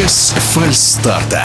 без фальстарта.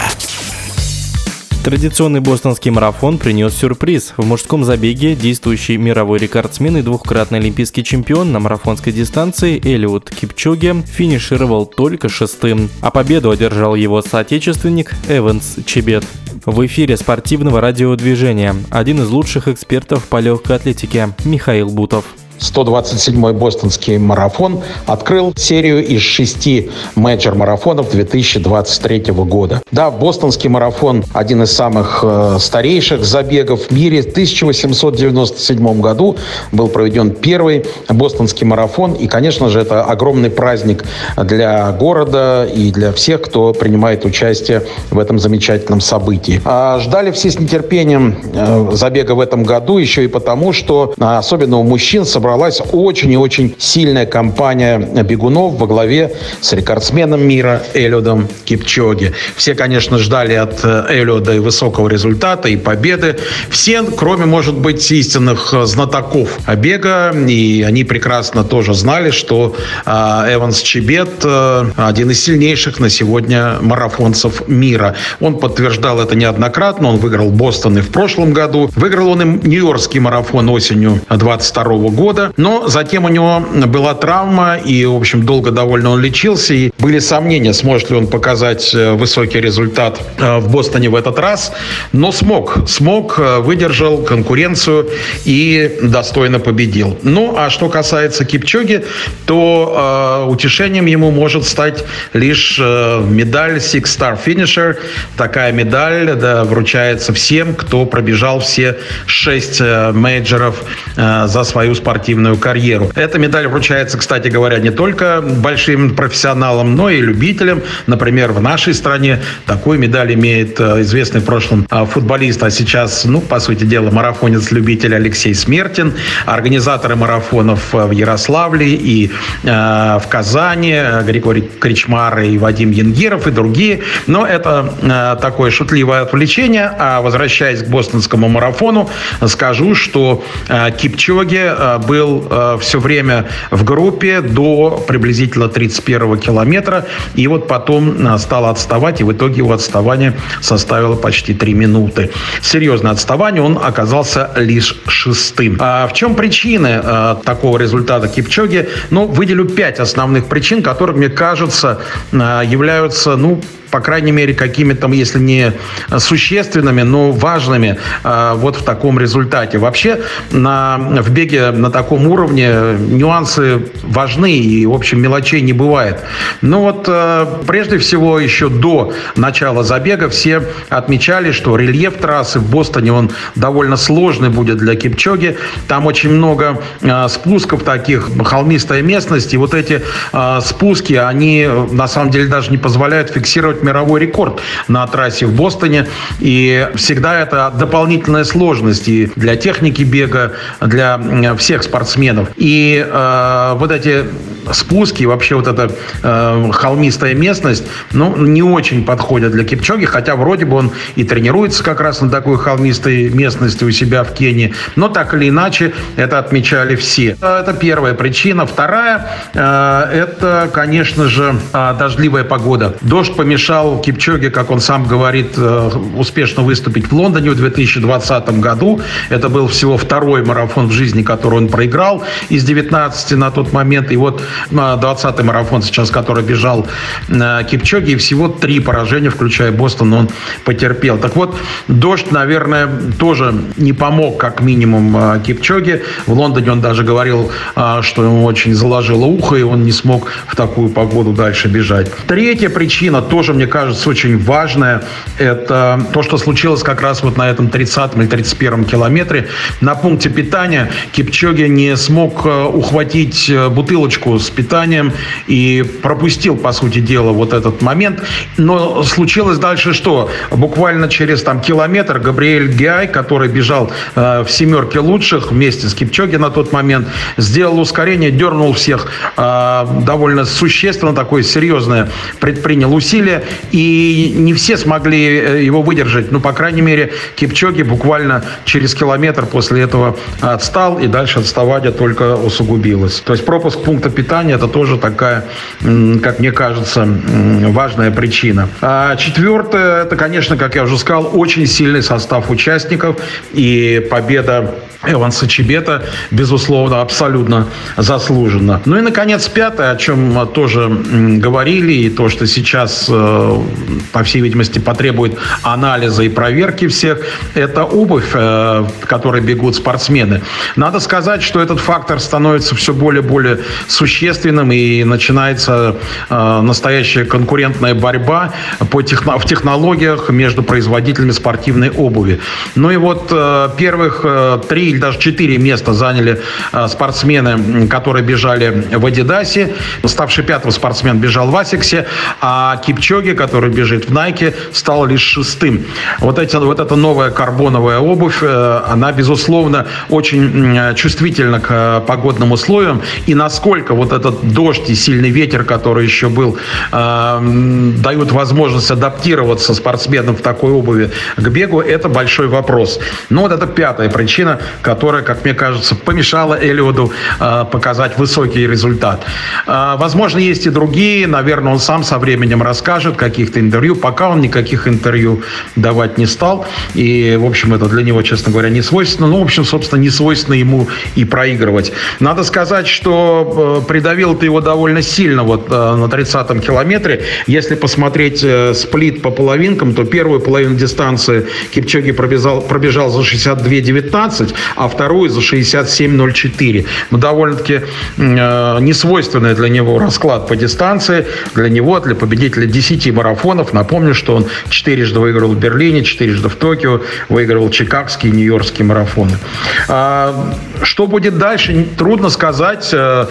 Традиционный бостонский марафон принес сюрприз. В мужском забеге действующий мировой рекордсмен и двухкратный олимпийский чемпион на марафонской дистанции Элиот Кипчоге финишировал только шестым, а победу одержал его соотечественник Эванс Чебет. В эфире спортивного радиодвижения один из лучших экспертов по легкой атлетике Михаил Бутов. 127-й бостонский марафон открыл серию из шести менеджер-марафонов 2023 года. Да, бостонский марафон один из самых э, старейших забегов в мире. В 1897 году был проведен первый бостонский марафон. И, конечно же, это огромный праздник для города и для всех, кто принимает участие в этом замечательном событии. А ждали все с нетерпением э, забега в этом году еще и потому, что а, особенно у мужчин собралось собралась очень и очень сильная компания бегунов во главе с рекордсменом мира Эллиодом Кипчоги. Все, конечно, ждали от э, Эллиода и высокого результата, и победы. Все, кроме, может быть, истинных знатоков бега, и они прекрасно тоже знали, что э, Эванс Чебет э, один из сильнейших на сегодня марафонцев мира. Он подтверждал это неоднократно. Он выиграл Бостон и в прошлом году. Выиграл он и Нью-Йоркский марафон осенью 22 года года. Но затем у него была травма, и, в общем, долго довольно он лечился. И были сомнения, сможет ли он показать э, высокий результат э, в Бостоне в этот раз. Но смог. Смог, э, выдержал конкуренцию и достойно победил. Ну, а что касается Кипчоги, то э, утешением ему может стать лишь э, медаль Six Star Finisher. Такая медаль да, вручается всем, кто пробежал все шесть э, мейджеров э, за свою спортивную спортивную карьеру. Эта медаль вручается, кстати говоря, не только большим профессионалам, но и любителям. Например, в нашей стране такую медаль имеет э, известный в прошлом э, футболист, а сейчас, ну, по сути дела, марафонец-любитель Алексей Смертин, организаторы марафонов э, в Ярославле и э, в Казани, Григорий Кричмар и Вадим Янгиров и другие. Но это э, такое шутливое отвлечение. А возвращаясь к бостонскому марафону, скажу, что э, Кипчоге э, был был э, все время в группе до приблизительно 31 километра. И вот потом э, стал отставать, и в итоге его отставание составило почти 3 минуты. Серьезное отставание, он оказался лишь шестым. А в чем причины э, такого результата Кипчоги? Ну, выделю пять основных причин, которые, мне кажется, э, являются, ну, по крайней мере, какими-то, если не существенными, но важными э, вот в таком результате. Вообще на, в беге на таком уровне нюансы важны и, в общем, мелочей не бывает. Но вот э, прежде всего еще до начала забега все отмечали, что рельеф трассы в Бостоне, он довольно сложный будет для Кипчоги. Там очень много э, спусков таких, холмистая местность, и вот эти спуски, они на самом деле даже не позволяют фиксировать мировой рекорд на трассе в Бостоне. И всегда это дополнительная сложность и для техники бега, для всех спортсменов. И э, вот эти спуски, вообще вот эта э, холмистая местность, ну, не очень подходят для Кипчоги, хотя вроде бы он и тренируется как раз на такой холмистой местности у себя в Кении. Но так или иначе, это отмечали все. Это первая причина. Вторая, э, это, конечно же, э, дождливая погода. Дождь помешал Кипчоге, как он сам говорит, э, успешно выступить в Лондоне в 2020 году. Это был всего второй марафон в жизни, который он проиграл из 19 на тот момент. И вот 20-й марафон сейчас, который бежал э, Кипчоге, и всего три поражения, включая Бостон, он потерпел. Так вот, дождь, наверное, тоже не помог, как минимум, э, Кипчоге. В Лондоне он даже говорил, что ему очень заложило ухо, и он не смог в такую погоду дальше бежать. Третья причина тоже, мне кажется, очень важное, это то, что случилось как раз вот на этом 30 или 31 километре. На пункте питания Кипчоги не смог э, ухватить э, бутылочку питанием и пропустил, по сути дела, вот этот момент. Но случилось дальше что? Буквально через там километр Габриэль Гиай, который бежал э, в семерке лучших вместе с Кипчоги на тот момент, сделал ускорение, дернул всех э, довольно существенно, такое серьезное предпринял усилие и не все смогли э, его выдержать. Ну, по крайней мере, Кипчоги буквально через километр после этого отстал, и дальше отставание только усугубилось. То есть пропуск пункта питания питания это тоже такая, как мне кажется, важная причина. А четвертое, это, конечно, как я уже сказал, очень сильный состав участников и победа Эванса Чебета, безусловно, абсолютно заслуженно. Ну и, наконец, пятое, о чем тоже говорили, и то, что сейчас, э, по всей видимости, потребует анализа и проверки всех, это обувь, э, в которой бегут спортсмены. Надо сказать, что этот фактор становится все более и более существенным, и начинается э, настоящая конкурентная борьба по техно- в технологиях между производителями спортивной обуви. Ну и вот первых три или даже четыре места заняли э, спортсмены, которые бежали в Адидасе. Ставший пятым спортсмен бежал в Асиксе, а Кипчоге, который бежит в Найке, стал лишь шестым. Вот, эти, вот эта новая карбоновая обувь, э, она, безусловно, очень чувствительна к э, погодным условиям. И насколько вот этот дождь и сильный ветер, который еще был, дают возможность адаптироваться спортсменам в такой обуви к бегу, это большой вопрос. Но вот это пятая причина, которая, как мне кажется, помешала Эллиоду э, показать высокий результат. Э, возможно, есть и другие. Наверное, он сам со временем расскажет каких-то интервью. Пока он никаких интервью давать не стал. И, в общем, это для него, честно говоря, не свойственно. Ну, в общем, собственно, не свойственно ему и проигрывать. Надо сказать, что э, придавил ты его довольно сильно вот э, на 30-м километре. Если посмотреть э, сплит по половинкам, то первую половину дистанции Кипчоги пробежал, пробежал за 62-19, а вторую за 67.04. Ну, довольно-таки э, несвойственный для него расклад по дистанции. Для него, для победителя 10 марафонов. Напомню, что он четырежды выиграл в Берлине, четырежды в Токио, выигрывал чикагские и нью-йоркские марафоны. А, что будет дальше, трудно сказать. Э,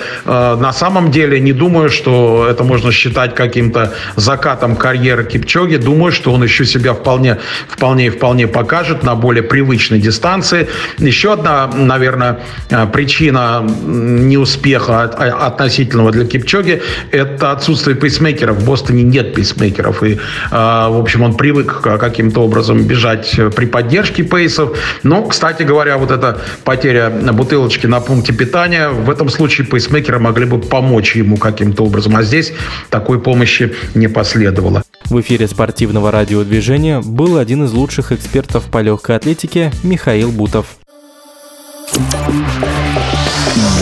на самом деле, не думаю, что это можно считать каким-то закатом карьеры Кипчоги. Думаю, что он еще себя вполне, вполне, вполне покажет на более привычной дистанции. Еще одна, наверное, э, причина неуспеха а, относительного для Кипчоги – это отсутствие пейсмейкеров. В Бостоне нет пейсмейкеров. И, э, в общем, он привык каким-то образом бежать при поддержке пейсов. Но, кстати говоря, вот эта потеря бутылочки на пункте питания, в этом случае пейсмейкеры могли бы помочь ему каким-то образом. А здесь такой помощи не последовало. В эфире спортивного радиодвижения был один из лучших экспертов по легкой атлетике Михаил Бутов.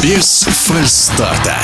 Без фальстарта.